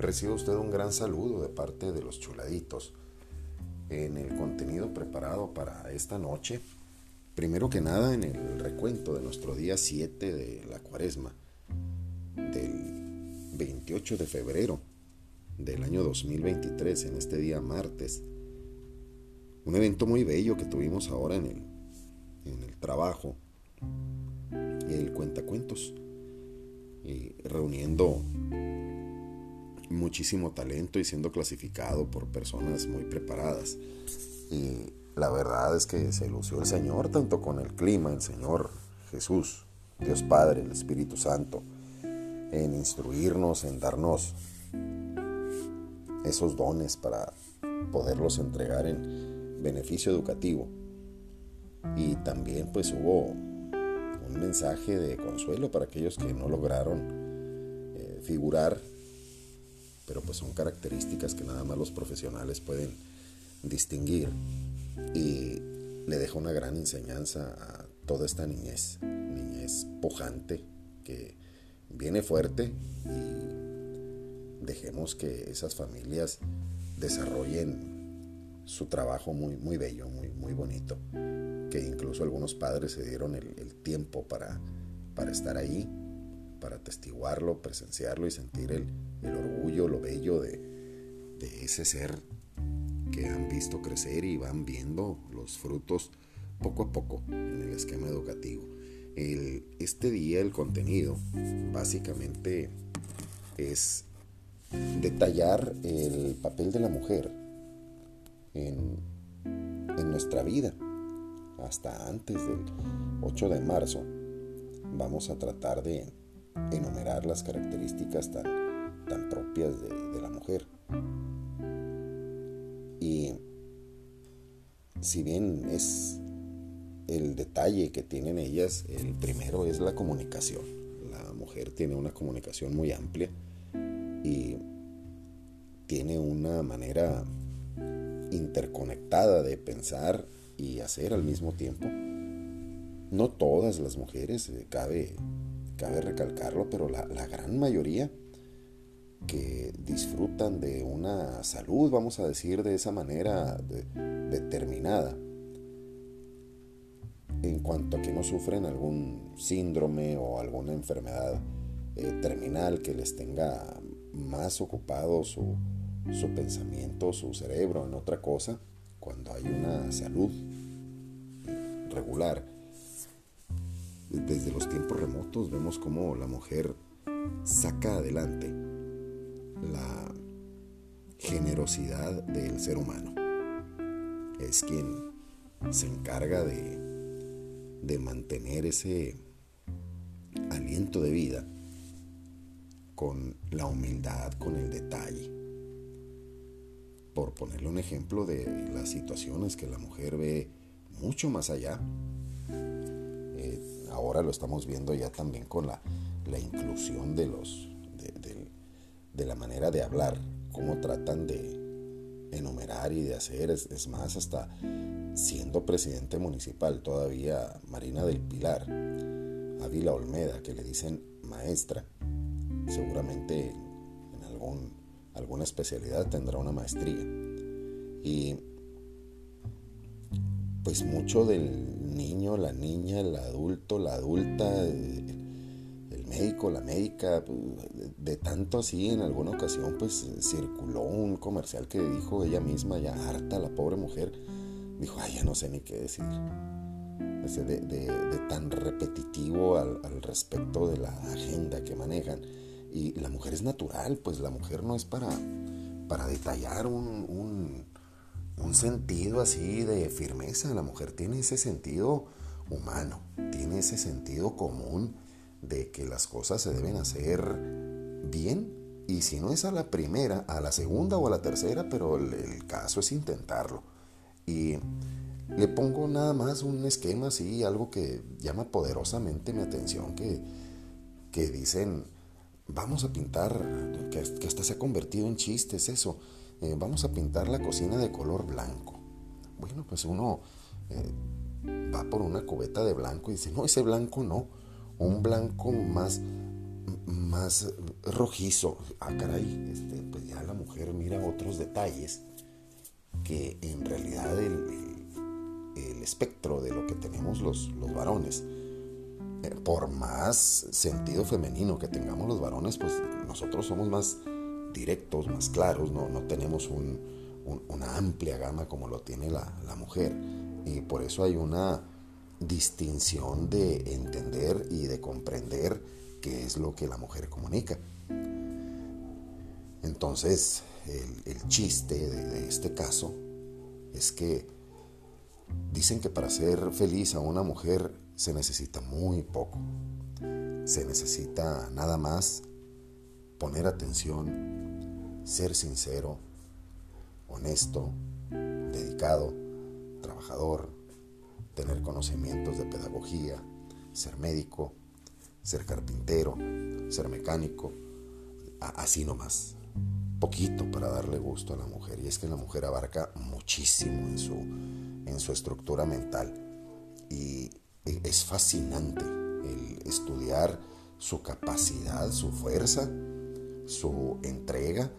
Recibe usted un gran saludo de parte de los chuladitos en el contenido preparado para esta noche. Primero que nada en el recuento de nuestro día 7 de la cuaresma del 28 de febrero del año 2023, en este día martes. Un evento muy bello que tuvimos ahora en el, en el trabajo, el cuentacuentos, y reuniendo muchísimo talento y siendo clasificado por personas muy preparadas. Y la verdad es que se lució el Señor tanto con el clima, el Señor Jesús, Dios Padre, el Espíritu Santo, en instruirnos, en darnos esos dones para poderlos entregar en beneficio educativo. Y también pues hubo un mensaje de consuelo para aquellos que no lograron eh, figurar pero pues son características que nada más los profesionales pueden distinguir. Y le deja una gran enseñanza a toda esta niñez, niñez pujante que viene fuerte y dejemos que esas familias desarrollen su trabajo muy, muy bello, muy, muy bonito, que incluso algunos padres se dieron el, tiempo para, para estar ahí para atestiguarlo, presenciarlo y sentir el, orgullo, lo bello de, ese ser que han visto crecer y van viendo los frutos poco a poco en el esquema educativo. este día el contenido básicamente es detallar el papel de la mujer en, en nuestra vida. Hasta antes del 8 de marzo vamos a tratar de enumerar las características tan, tan propias de, la mujer. Y si bien es el detalle que tienen ellas, el primero es la comunicación. La mujer tiene una comunicación muy amplia y tiene una manera interconectada de pensar y hacer al mismo tiempo. No todas las mujeres, eh, cabe cabe recalcarlo, pero la, gran mayoría que disfrutan de una salud, vamos a decir de esa manera determinada, en cuanto a que no sufren algún síndrome o alguna enfermedad eh, terminal que les tenga más ocupado su, su pensamiento, su cerebro en otra cosa, cuando hay una salud regular desde los tiempos remotos vemos cómo la mujer saca adelante la generosidad del ser humano. Es quien se encarga de, de mantener ese aliento de vida con la humildad, con el detalle. Por ponerle un ejemplo de las situaciones que la mujer ve mucho más allá ahora lo estamos viendo ya también con la, inclusión de los de, la manera de hablar, cómo tratan de enumerar y de hacer, es, más, hasta siendo presidente municipal todavía Marina del Pilar, Ávila Olmeda, que le dicen maestra, seguramente en algún, alguna especialidad tendrá una maestría. Y pues mucho del niño, la niña, el adulto, la adulta, el, médico, la médica, pues, de tanto así en alguna ocasión pues circuló un comercial que dijo ella misma, ya harta la pobre mujer, dijo, ay, ya no sé ni qué decir. De, tan repetitivo al, respecto de la agenda que manejan. Y la mujer es natural, pues la mujer no es para, para detallar un un sentido así de firmeza. La mujer tiene ese sentido humano, tiene ese sentido común de que las cosas se deben hacer bien. Y si no es a la primera, a la segunda o a la tercera, pero el, caso es intentarlo. Y le pongo nada más un esquema así, algo que llama poderosamente mi atención, que, que dicen, vamos a pintar, que, que hasta se ha convertido en chistes eso eh, vamos a pintar la cocina de color blanco. Bueno, pues uno eh, va por una cubeta de blanco y dice, no, ese blanco no, un blanco más, más rojizo. Ah, caray, este, pues ya la mujer mira otros detalles que en realidad el, espectro de lo que tenemos los, los varones, eh, por más sentido femenino que tengamos los varones, pues nosotros somos más directos, más claros, no, no tenemos una amplia gama como lo tiene la, la mujer. Y por eso hay una distinción de entender y de comprender qué es lo que la mujer comunica. Entonces, el, chiste de, este caso es que dicen que para ser feliz a una mujer se necesita muy poco. Se necesita nada más poner atención, ser sincero, honesto, dedicado, trabajador, tener conocimientos de pedagogía, ser médico, ser carpintero, ser mecánico, así nomás. Poquito para darle gusto a la mujer. Y es que la mujer abarca muchísimo en su, en su estructura mental. Y es fascinante el estudiar su capacidad, su fuerza, su entrega,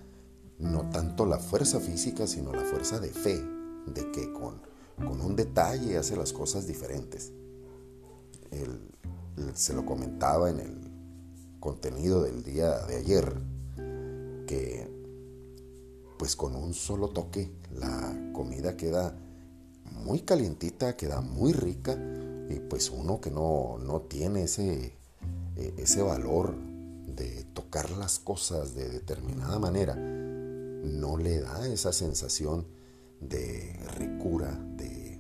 no tanto la fuerza física, sino la fuerza de fe, de que con, con un detalle hace las cosas diferentes. Se lo comentaba en el contenido del día de ayer, que pues con un solo toque la comida queda muy calientita, queda muy rica y pues uno que no, no tiene ese, e, ese valor las cosas de determinada manera, no le da esa sensación de ricura, de,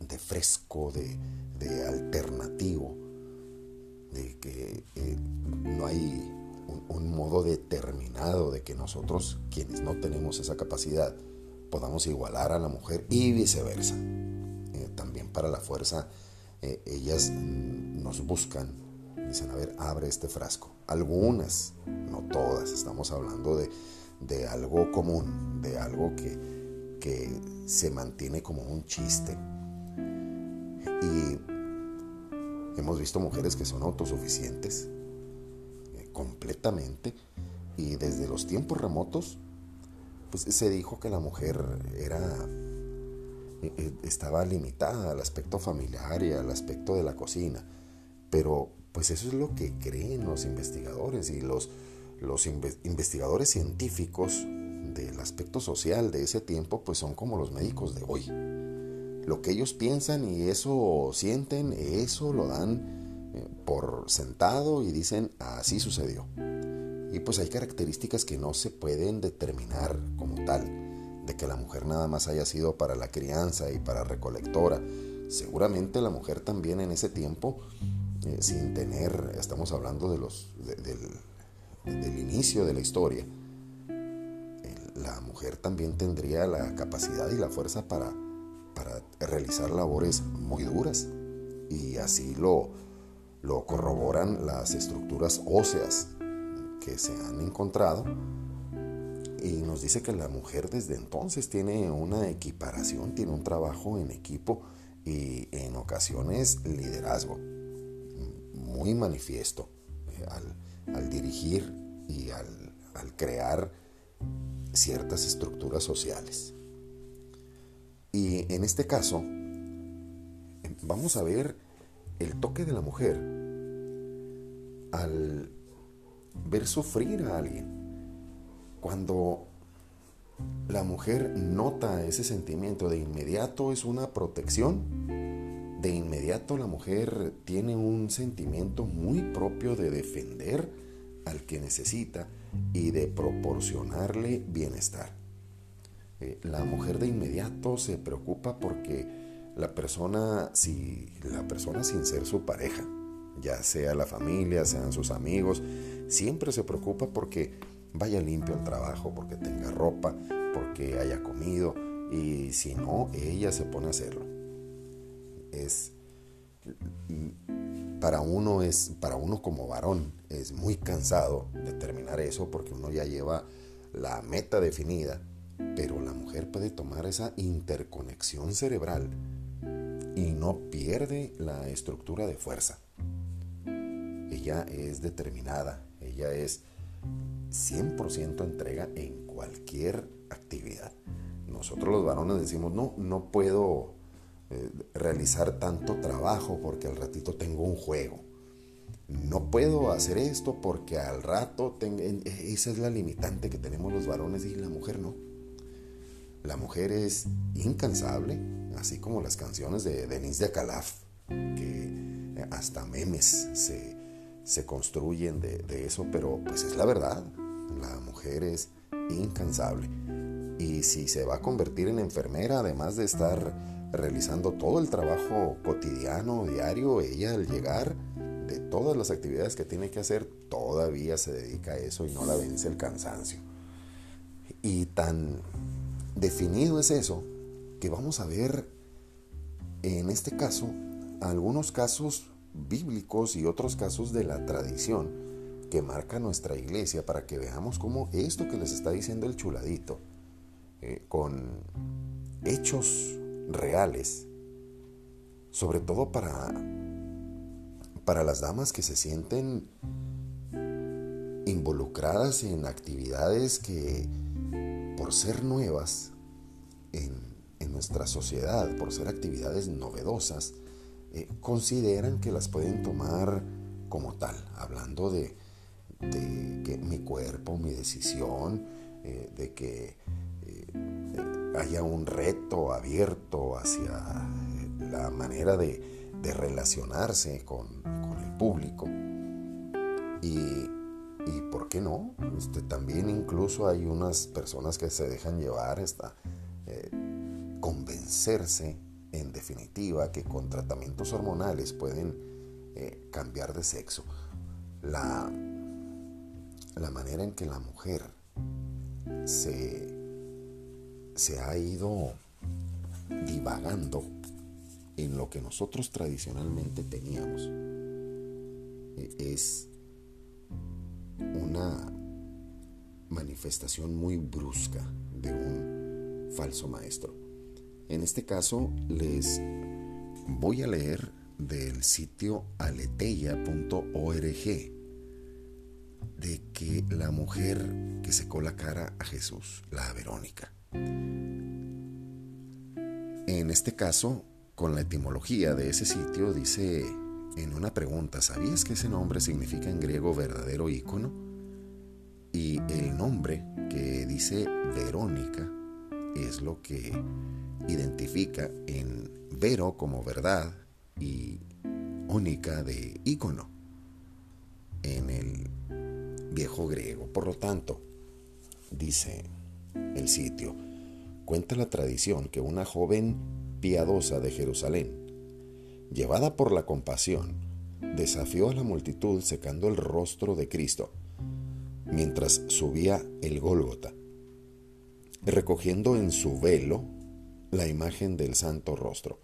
de fresco, de, de alternativo, de que eh, no hay un, modo determinado de que nosotros, quienes no tenemos esa capacidad, podamos igualar a la mujer y viceversa. Eh, también para la fuerza, eh, ellas nos buscan, dicen, a ver, abre este frasco. Algunas, no todas, estamos hablando de, de algo común, de algo que, que se mantiene como un chiste. Y Hemos visto mujeres que son autosuficientes eh, completamente y desde los tiempos remotos pues se dijo que la mujer era eh, eh, estaba limitada al aspecto familiar y al aspecto de la cocina, pero pues eso es lo que creen los investigadores y los, los investigadores científicos del aspecto social de ese tiempo pues son como los médicos de hoy lo que ellos piensan y eso sienten, eso lo dan eh, por sentado y dicen así sucedió. Y pues hay características que no se pueden determinar como tal, de que la mujer nada más haya sido para la crianza y para recolectora. Seguramente la mujer también en ese tiempo, eh, sin tener, estamos hablando de los, del, del inicio de la historia, la mujer también tendría la capacidad y la fuerza para para realizar labores muy duras. Y así lo, lo corroboran las estructuras óseas que se han encontrado. Y nos dice que la mujer desde entonces tiene una equiparación, tiene un trabajo en equipo y en ocasiones liderazgo muy manifiesto eh, al, dirigir y al crear ciertas estructuras sociales. Y en este caso, em, vamos a ver el toque de la mujer al ver sufrir a alguien. Cuando la mujer nota ese sentimiento, de inmediato es una protección, de inmediato la mujer tiene un sentimiento muy propio de defender al que necesita y de proporcionarle bienestar. Eh, la mujer de inmediato se preocupa porque la persona, si la persona sin ser su pareja, ya sea la familia, sean sus amigos, siempre se preocupa porque vaya limpio al trabajo, porque tenga ropa, porque haya comido y si no, ella se pone a hacerlo. Es para uno es para uno como varón es muy cansado determinar eso porque uno ya lleva la meta definida pero la mujer puede tomar esa interconexión cerebral y no pierde la estructura de fuerza. ella es determinada, ella es 100% entrega en cualquier actividad. Nosotros los varones decimos, no, no puedo eh, realizar tanto trabajo porque al ratito tengo un juego. No puedo hacer esto porque al rato tengo... Esa es la limitante que tenemos los varones y la mujer no. La mujer es incansable, así como las canciones de Denise de Acalaf, que hasta memes se, se construyen de, de, eso, pero pues es la verdad. La mujer es incansable. Y si se va a convertir en enfermera, además de estar realizando todo el trabajo cotidiano, diario, ella al llegar de todas las actividades que tiene que hacer, todavía se dedica a eso y no la vence el cansancio. Y tan definido es eso que vamos a ver en este caso algunos casos bíblicos y otros casos de la tradición que marca nuestra iglesia para que veamos cómo esto que les está diciendo el chuladito, eh, con hechos reales, sobre todo para, para las damas que se sienten involucradas en actividades que por ser nuevas en, nuestra sociedad, por ser actividades novedosas, eh, consideran que las pueden tomar como tal, hablando de, que mi cuerpo, mi decisión, eh, de que eh, haya un reto abierto hacia la manera de, relacionarse con, el público. Y, por qué no? Este, también incluso hay unas personas que se dejan llevar esta, convencerse en definitiva que con tratamientos hormonales pueden eh, cambiar de sexo. La, la manera en que la mujer se, se ha ido divagando en lo que nosotros tradicionalmente teníamos eh, es una manifestación muy brusca de un falso maestro. En este caso les voy a leer del sitio aleteya.org de que la mujer que secó la cara a Jesús, la Verónica. En este caso, con la etimología de ese sitio, dice en una pregunta, ¿sabías que ese nombre significa en griego verdadero ícono? Y el nombre que dice Verónica es lo que identifica en vero como verdad y única de ícono en el viejo griego. Por lo tanto, dice el sitio, cuenta la tradición que una joven piadosa de Jerusalén, llevada por la compasión, desafió a la multitud secando el rostro de Cristo mientras subía el Gólgota, recogiendo en su velo la imagen del santo rostro.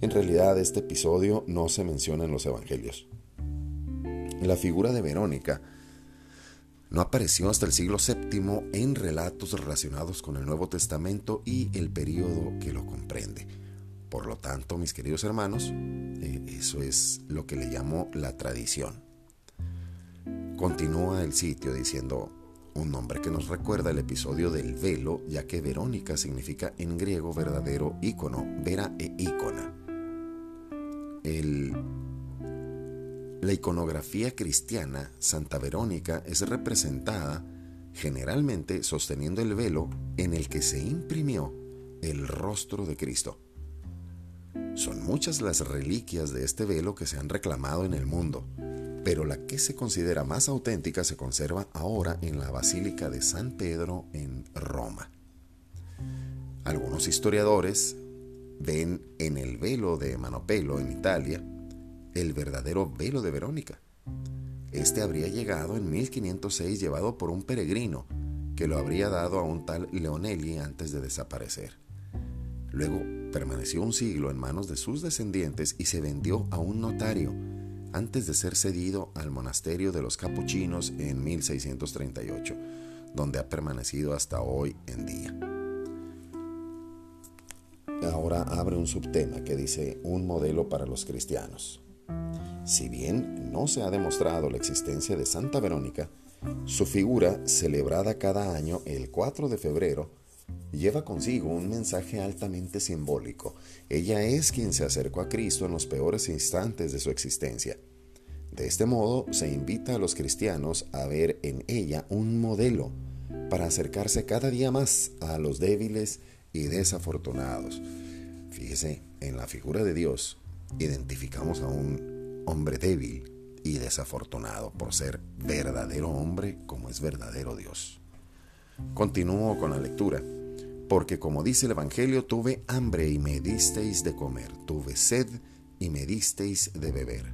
En realidad este episodio no se menciona en los evangelios. La figura de Verónica no apareció hasta el siglo VII en relatos relacionados con el Nuevo Testamento y el período que lo comprende. Por lo tanto, mis queridos hermanos, eh, eso es lo que le llamo la tradición. Continúa el sitio diciendo, un nombre que nos recuerda el episodio del velo, ya que Verónica significa en griego verdadero ícono, vera e ícona. La iconografía cristiana, Santa Verónica es representada generalmente sosteniendo el velo en el que se imprimió el rostro de Cristo. Son muchas las reliquias de este velo que se han reclamado en el mundo, pero la que se considera más auténtica se conserva ahora en la Basílica de San Pedro en Roma. Algunos historiadores ven en el velo de Manopelo en Italia el verdadero velo de Verónica. Este habría llegado en 1506 llevado por un peregrino que lo habría dado a un tal Leonelli antes de desaparecer. Luego permaneció un siglo en manos de sus descendientes y se vendió a un notario antes de ser cedido al monasterio de los capuchinos en 1638, donde ha permanecido hasta hoy en día. Ahora abre un subtema que dice un modelo para los cristianos. Si bien no se ha demostrado la existencia de Santa Verónica, su figura, celebrada cada año el 4 de febrero, lleva consigo un mensaje altamente simbólico. Ella es quien se acercó a Cristo en los peores instantes de su existencia. De este modo se invita a los cristianos a ver en ella un modelo para acercarse cada día más a los débiles y desafortunados. Fíjese, en la figura de Dios identificamos a un hombre débil y desafortunado por ser verdadero hombre como es verdadero Dios. Continúo con la lectura. Porque como dice el Evangelio, tuve hambre y me disteis de comer, tuve sed y me disteis de beber.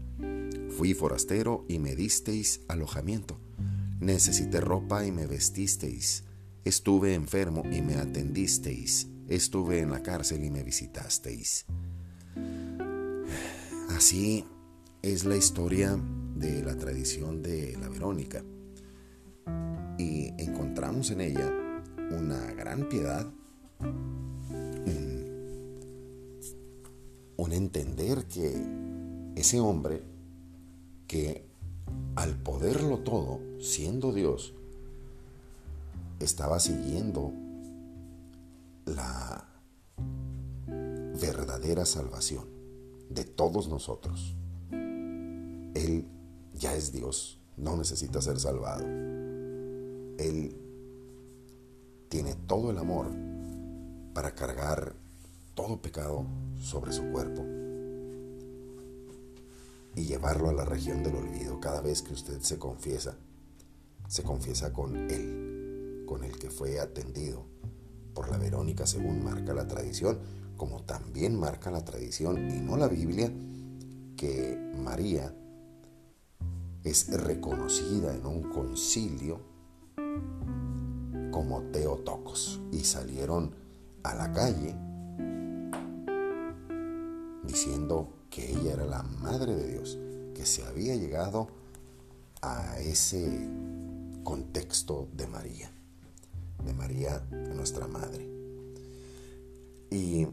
Fui forastero y me disteis alojamiento. Necesité ropa y me vestisteis. Estuve enfermo y me atendisteis. Estuve en la cárcel y me visitasteis. Así es la historia de la tradición de la Verónica. Y encontramos en ella una gran piedad, un, entender que ese hombre que al poderlo todo, siendo Dios, estaba siguiendo la verdadera salvación de todos nosotros. Él ya es Dios, no necesita ser salvado. Él tiene todo el amor para cargar todo pecado sobre su cuerpo y llevarlo a la región del olvido cada vez que usted se confiesa. Se confiesa con Él, con el que fue atendido por la Verónica según marca la tradición, como también marca la tradición y no la Biblia, que María es reconocida en un concilio como Teotocos y salieron a la calle diciendo que ella era la madre de Dios, que se había llegado a ese contexto de María, de María nuestra madre. Y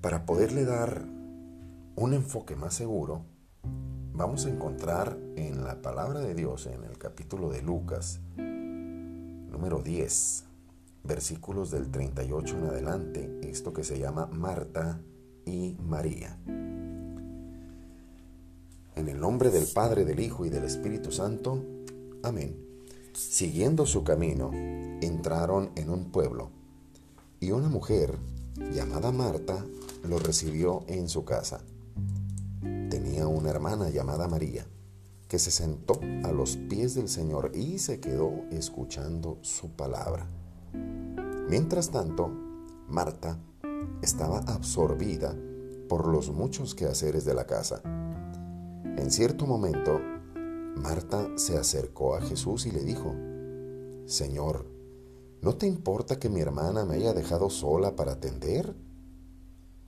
para poderle dar un enfoque más seguro, vamos a encontrar en la palabra de Dios, en el capítulo de Lucas, número 10, versículos del 38 en adelante, esto que se llama Marta y María. En el nombre del Padre, del Hijo y del Espíritu Santo. Amén. Siguiendo su camino, entraron en un pueblo, y una mujer llamada Marta lo recibió en su casa. Tenía una hermana llamada María, que se sentó a los pies del Señor y se quedó escuchando su palabra. Mientras tanto, Marta estaba absorbida por los muchos quehaceres de la casa. En cierto momento, Marta se acercó a Jesús y le dijo, Señor, ¿no te importa que mi hermana me haya dejado sola para atender?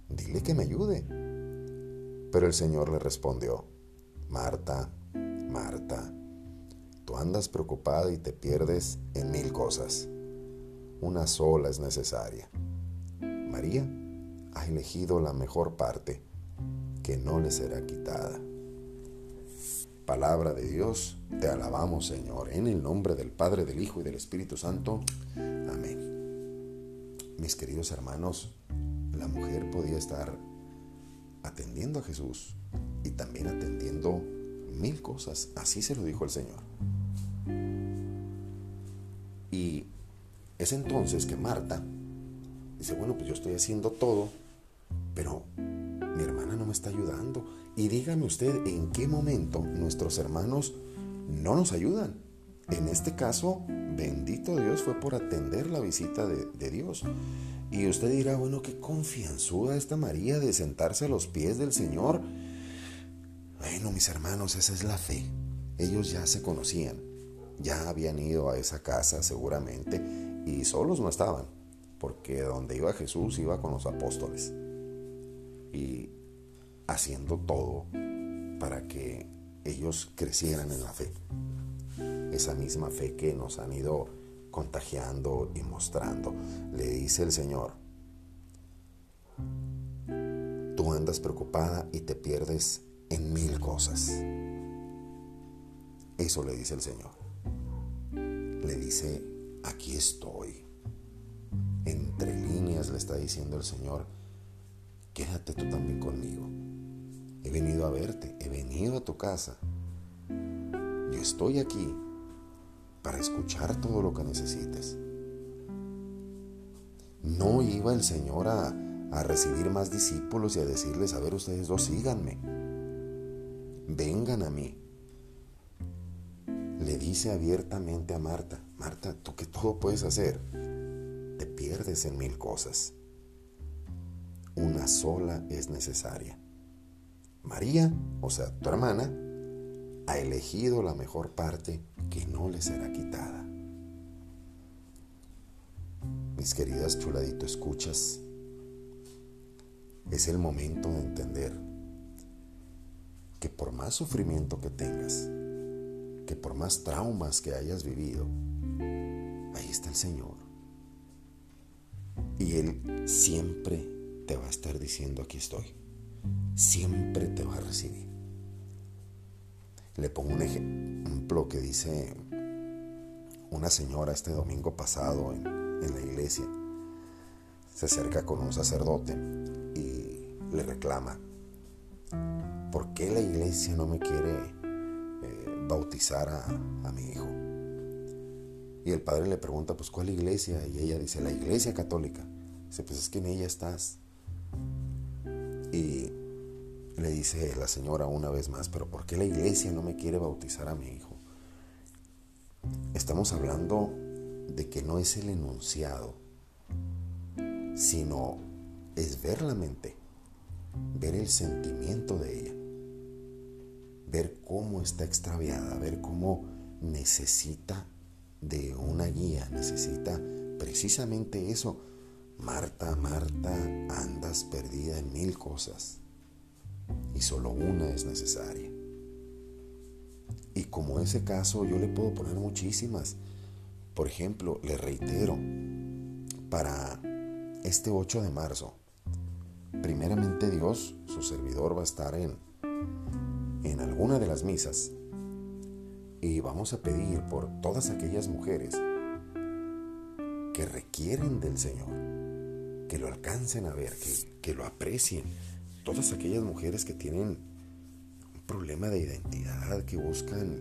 Dile que me ayude. Pero el Señor le respondió, Marta, Marta, tú andas preocupada y te pierdes en mil cosas. Una sola es necesaria. María ha elegido la mejor parte que no le será quitada. Palabra de Dios, te alabamos Señor, en el nombre del Padre, del Hijo y del Espíritu Santo. Amén. Mis queridos hermanos, la mujer podía estar atendiendo a Jesús y también atendiendo mil cosas. Así se lo dijo el Señor. Y es entonces que Marta dice, bueno, pues yo estoy haciendo todo, pero está ayudando. Y dígame usted en qué momento nuestros hermanos no nos ayudan. En este caso, bendito Dios fue por atender la visita de, de Dios. Y usted dirá, bueno, qué confianzuda esta María de sentarse a los pies del Señor. Bueno, mis hermanos, esa es la fe. Ellos ya se conocían, ya habían ido a esa casa seguramente y solos no estaban, porque donde iba Jesús iba con los apóstoles y haciendo todo para que ellos crecieran en la fe. Esa misma fe que nos han ido contagiando y mostrando. Le dice el Señor, tú andas preocupada y te pierdes en mil cosas. Eso le dice el Señor. Le dice, aquí estoy. Entre líneas le está diciendo el Señor, quédate tú también conmigo. He venido a verte, he venido a tu casa. Yo estoy aquí para escuchar todo lo que necesites. No iba el Señor a, a recibir más discípulos y a decirles, a ver ustedes dos, síganme. Vengan a mí. Le dice abiertamente a Marta, Marta, tú que todo puedes hacer, te pierdes en mil cosas. Una sola es necesaria. María, o sea, tu hermana, ha elegido la mejor parte que no le será quitada. Mis queridas chuladito escuchas, es el momento de entender que por más sufrimiento que tengas, que por más traumas que hayas vivido, ahí está el Señor. Y Él siempre te va a estar diciendo, aquí estoy. Siempre te va a recibir. Le pongo un ejemplo que dice una señora este domingo pasado en, en la iglesia. Se acerca con un sacerdote y le reclama, ¿por qué la iglesia no me quiere eh, bautizar a, a mi hijo? Y el padre le pregunta, pues ¿cuál iglesia? Y ella dice, la iglesia católica. Dice, pues es que en ella estás. Y le dice la señora una vez más, pero ¿por qué la iglesia no me quiere bautizar a mi hijo? Estamos hablando de que no es el enunciado, sino es ver la mente, ver el sentimiento de ella, ver cómo está extraviada, ver cómo necesita de una guía, necesita precisamente eso. Marta, Marta, andas perdida en mil cosas y solo una es necesaria. Y como ese caso yo le puedo poner muchísimas. Por ejemplo, le reitero, para este 8 de marzo, primeramente Dios, su servidor va a estar en, en alguna de las misas y vamos a pedir por todas aquellas mujeres que requieren del Señor, que lo alcancen a ver, que, que lo aprecien, todas aquellas mujeres que tienen un problema de identidad, que buscan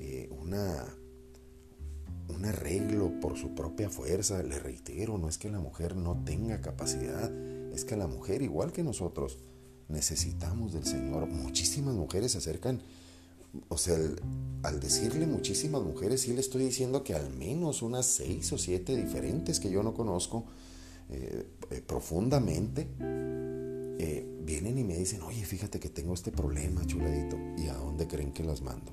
eh, una, un arreglo por su propia fuerza, le reitero, no es que la mujer no tenga capacidad, es que la mujer, igual que nosotros, necesitamos del Señor. Muchísimas mujeres se acercan, o sea, al decirle muchísimas mujeres, sí le estoy diciendo que al menos unas seis o siete diferentes que yo no conozco eh, eh, profundamente, eh, vienen y me dicen, oye, fíjate que tengo este problema, chuladito, ¿y a dónde creen que las mando?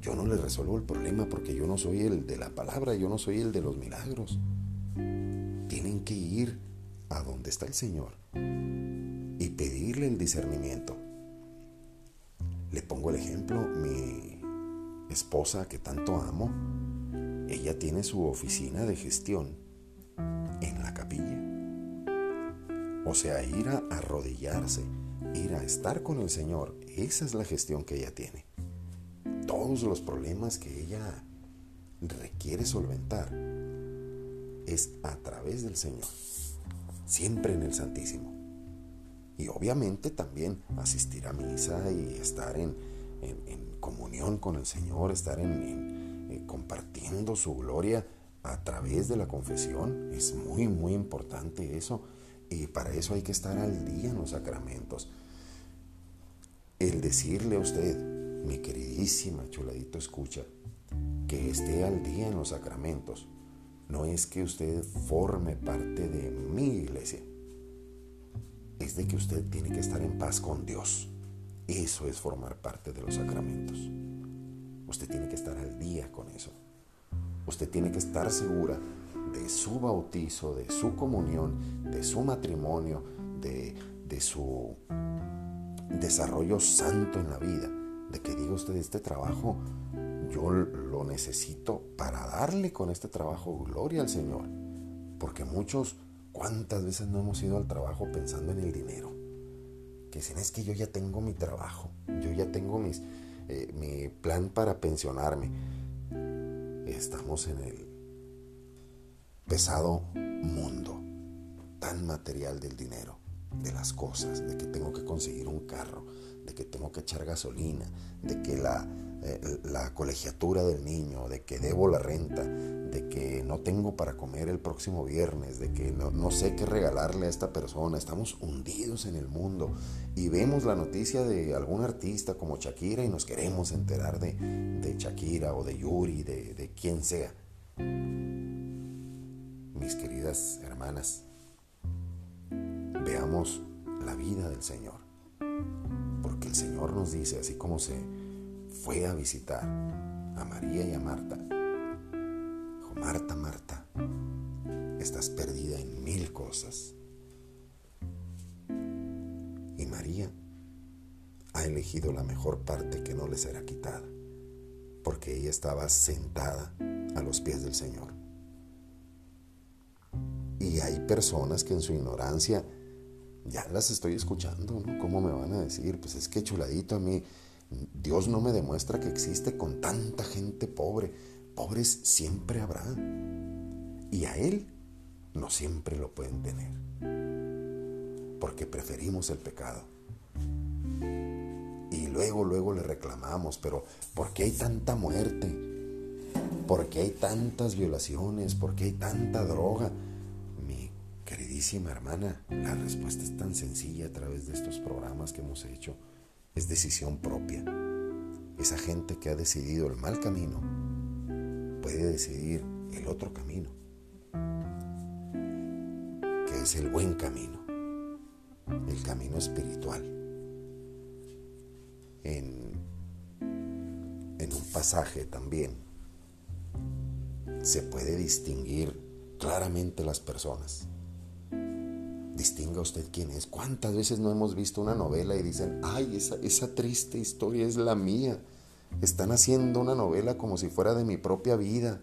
Yo no les resuelvo el problema porque yo no soy el de la palabra, yo no soy el de los milagros. Tienen que ir a donde está el Señor y pedirle el discernimiento. Le pongo el ejemplo, mi esposa que tanto amo, ella tiene su oficina de gestión O sea, ir a arrodillarse, ir a estar con el Señor, esa es la gestión que ella tiene. Todos los problemas que ella requiere solventar es a través del Señor, siempre en el Santísimo. Y obviamente también asistir a misa y estar en, comunión con el Señor, estar en, eh, compartiendo su gloria a través de la confesión. Es muy, muy importante eso y para eso hay que estar al día en los sacramentos. El decirle a usted, mi queridísima chuladito escucha, que esté al día en los sacramentos, no es que usted forme parte de mi iglesia, es de que usted tiene que estar en paz con Dios. Eso es formar parte de los sacramentos. Usted tiene que estar al día con eso. Usted tiene que estar segura de su bautizo, de su comunión, de su matrimonio, de, su desarrollo santo en la vida, de que diga usted, este trabajo yo lo necesito para darle con este trabajo gloria al Señor. Porque muchos, ¿cuántas veces no hemos ido al trabajo pensando en el dinero? que dicen, es que yo ya tengo mi trabajo, yo ya tengo mis, eh, mi plan para pensionarme. Estamos en el pesado mundo tan material del dinero, de las cosas, de que tengo que conseguir un carro, de que tengo que echar gasolina, de que la, eh, colegiatura del niño, de que debo la renta, de que no tengo para comer el próximo viernes, de que no, sé qué regalarle a esta persona. Estamos hundidos en el mundo y vemos la noticia de algún artista como Shakira y nos queremos enterar de, de Shakira o de Yuri, de, de quien sea. Mis queridas hermanas, veamos la vida del Señor. Porque el Señor nos dice, así como se fue a visitar a María y a Marta, dijo, Marta, Marta, estás perdida en mil cosas. Y María ha elegido la mejor parte que no le será quitada, porque ella estaba sentada a los pies del Señor. Personas que en su ignorancia ya las estoy escuchando, ¿no? ¿Cómo me van a decir? Pues es que chuladito a mí Dios no me demuestra que existe con tanta gente pobre. Pobres siempre habrá. Y a Él no siempre lo pueden tener. Porque preferimos el pecado. Y luego, luego le reclamamos, pero ¿por qué hay tanta muerte? ¿Por qué hay tantas violaciones? ¿Por qué hay tanta droga? Queridísima hermana, la respuesta es tan sencilla a través de estos programas que hemos hecho es decisión propia. Esa gente que ha decidido el mal camino puede decidir el otro camino, que es el buen camino, el camino espiritual. En, en un pasaje también se puede distinguir claramente las personas distinga usted quién es. ¿Cuántas veces no hemos visto una novela y dicen, ay, esa, triste historia es la mía? Están haciendo una novela como si fuera de mi propia vida,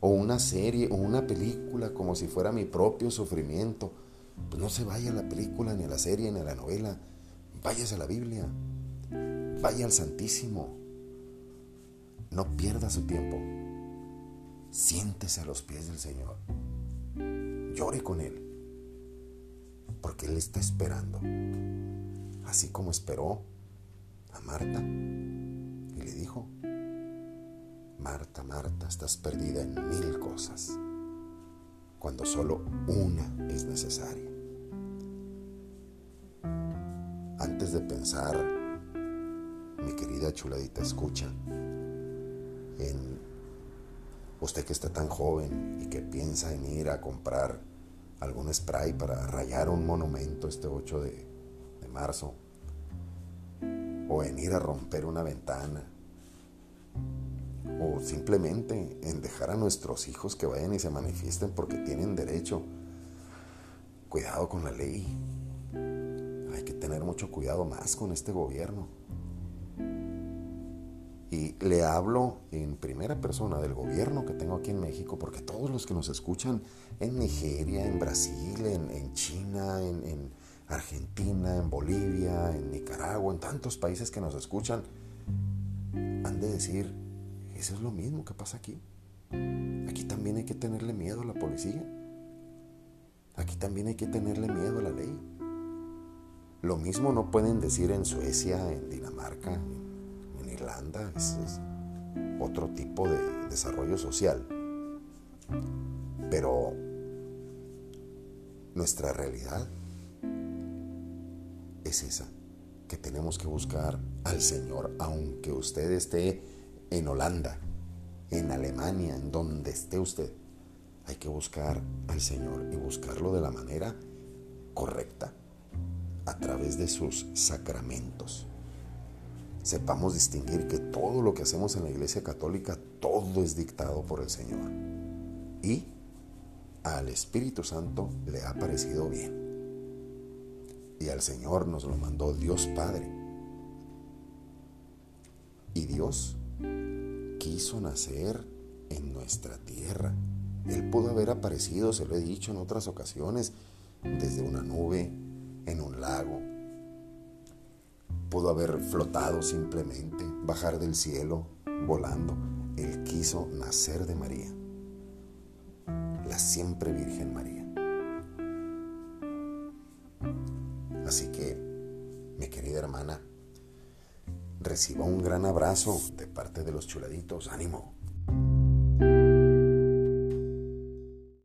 o una serie, o una película como si fuera mi propio sufrimiento. Pues no se vaya a la película, ni a la serie, ni a la novela. Váyase a la Biblia. Vaya al Santísimo. No pierda su tiempo. Siéntese a los pies del Señor. Llore con Él porque Él está esperando, así como esperó a Marta y le dijo, Marta, Marta, estás perdida en mil cosas, cuando solo una es necesaria. Antes de pensar, mi querida chuladita, escucha, en usted que está tan joven y que piensa en ir a comprar algún spray para rayar un monumento este 8 de, marzo, o en ir a romper una ventana, o simplemente en dejar a nuestros hijos que vayan y se manifiesten porque tienen derecho. Cuidado con la ley. Hay que tener mucho cuidado más con este gobierno. Y le hablo en primera persona del gobierno que tengo aquí en México, porque todos los que nos escuchan en Nigeria, en Brasil, en, China, en, Argentina, en Bolivia, en Nicaragua, en tantos países que nos escuchan, han de decir, eso es lo mismo que pasa aquí. Aquí también hay que tenerle miedo a la policía. Aquí también hay que tenerle miedo a la ley. Lo mismo no pueden decir en Suecia, en Dinamarca, Irlanda, es, otro tipo de desarrollo social. Pero nuestra realidad es esa, que tenemos que buscar al Señor, aunque usted esté en Holanda, en Alemania, en donde esté usted. Hay que buscar al Señor y buscarlo de la manera correcta, a través de sus sacramentos sepamos distinguir que todo lo que hacemos en la Iglesia Católica, todo es dictado por el Señor. Y al Espíritu Santo le ha parecido bien. Y al Señor nos lo mandó Dios Padre. Y Dios quiso nacer en nuestra tierra. Él pudo haber aparecido, se lo he dicho en otras ocasiones, desde una nube, en un lago, pudo haber flotado simplemente, bajar del cielo, volando. Él quiso nacer de María, la siempre Virgen María. Así que, mi querida hermana, reciba un gran abrazo de parte de los chuladitos. Ánimo.